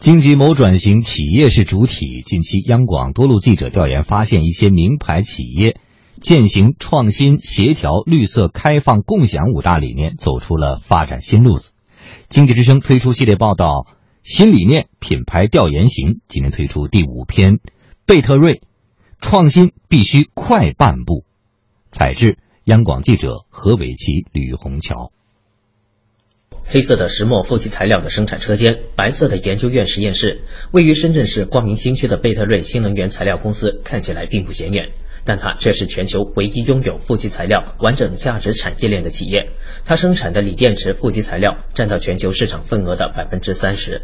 经济谋转型，企业是主体。近期，央广多路记者调研发现，一些名牌企业践行创新、协调、绿色、开放、共享五大理念，走出了发展新路子。经济之声推出系列报道《新理念品牌调研行》，今天推出第五篇：贝特瑞，创新必须快半步。采制：央广记者何伟奇、吕红桥。黑色的石墨负极材料的生产车间，白色的研究院实验室，位于深圳市光明新区的贝特瑞新能源材料公司看起来并不显眼，但它却是全球唯一拥有负极材料完整价值产业链的企业。它生产的锂电池负极材料占到全球市场份额的百分之三十。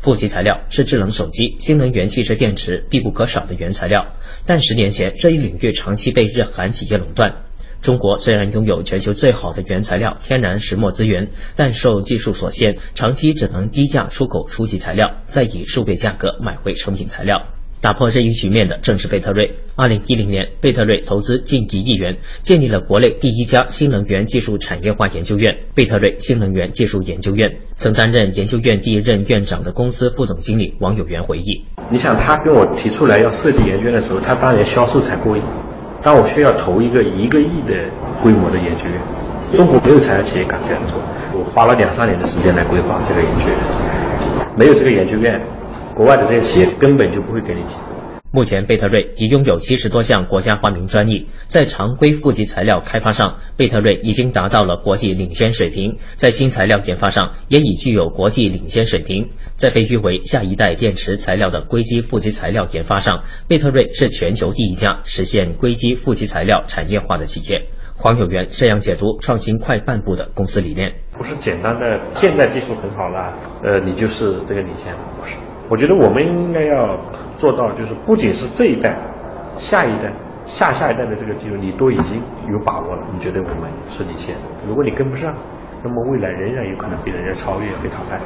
负极材料是智能手机、新能源汽车电池必不可少的原材料，但十年前这一领域长期被日韩企业垄断。中国虽然拥有全球最好的原材料天然石墨资源，但受技术所限，长期只能低价出口初级材料，再以数倍价格买回成品材料。打破这一局面的正是贝特瑞。二零一零年，贝特瑞投资近一亿元，建立了国内第一家新能源技术产业化研究院——贝特瑞新能源技术研究院。曾担任研究院第一任院长的公司副总经理王有元回忆：“你想，他跟我提出来要设计研究院的时候，他当年销售才过亿。”但我需要投一个一个亿的规模的研究院，中国没有材料企业敢这样做。我花了两三年的时间来规划这个研究院，没有这个研究院，国外的这些企业根本就不会给你钱。目前，贝特瑞已拥有七十多项国家发明专利，在常规负极材料开发上，贝特瑞已经达到了国际领先水平；在新材料研发上，也已具有国际领先水平。在被誉为下一代电池材料的硅基负极材料研发上，贝特瑞是全球第一家实现硅基负极材料产业化的企业。黄有元这样解读创新快半步的公司理念：不是简单的现在技术很好了，呃，你就是这个领先，不是。我觉得我们应该要做到，就是不仅是这一代、下一代、下下一代的这个技术，你都已经有把握了，你觉得我们是领先。如果你跟不上，那么未来仍然有可能被人家超越、被淘汰。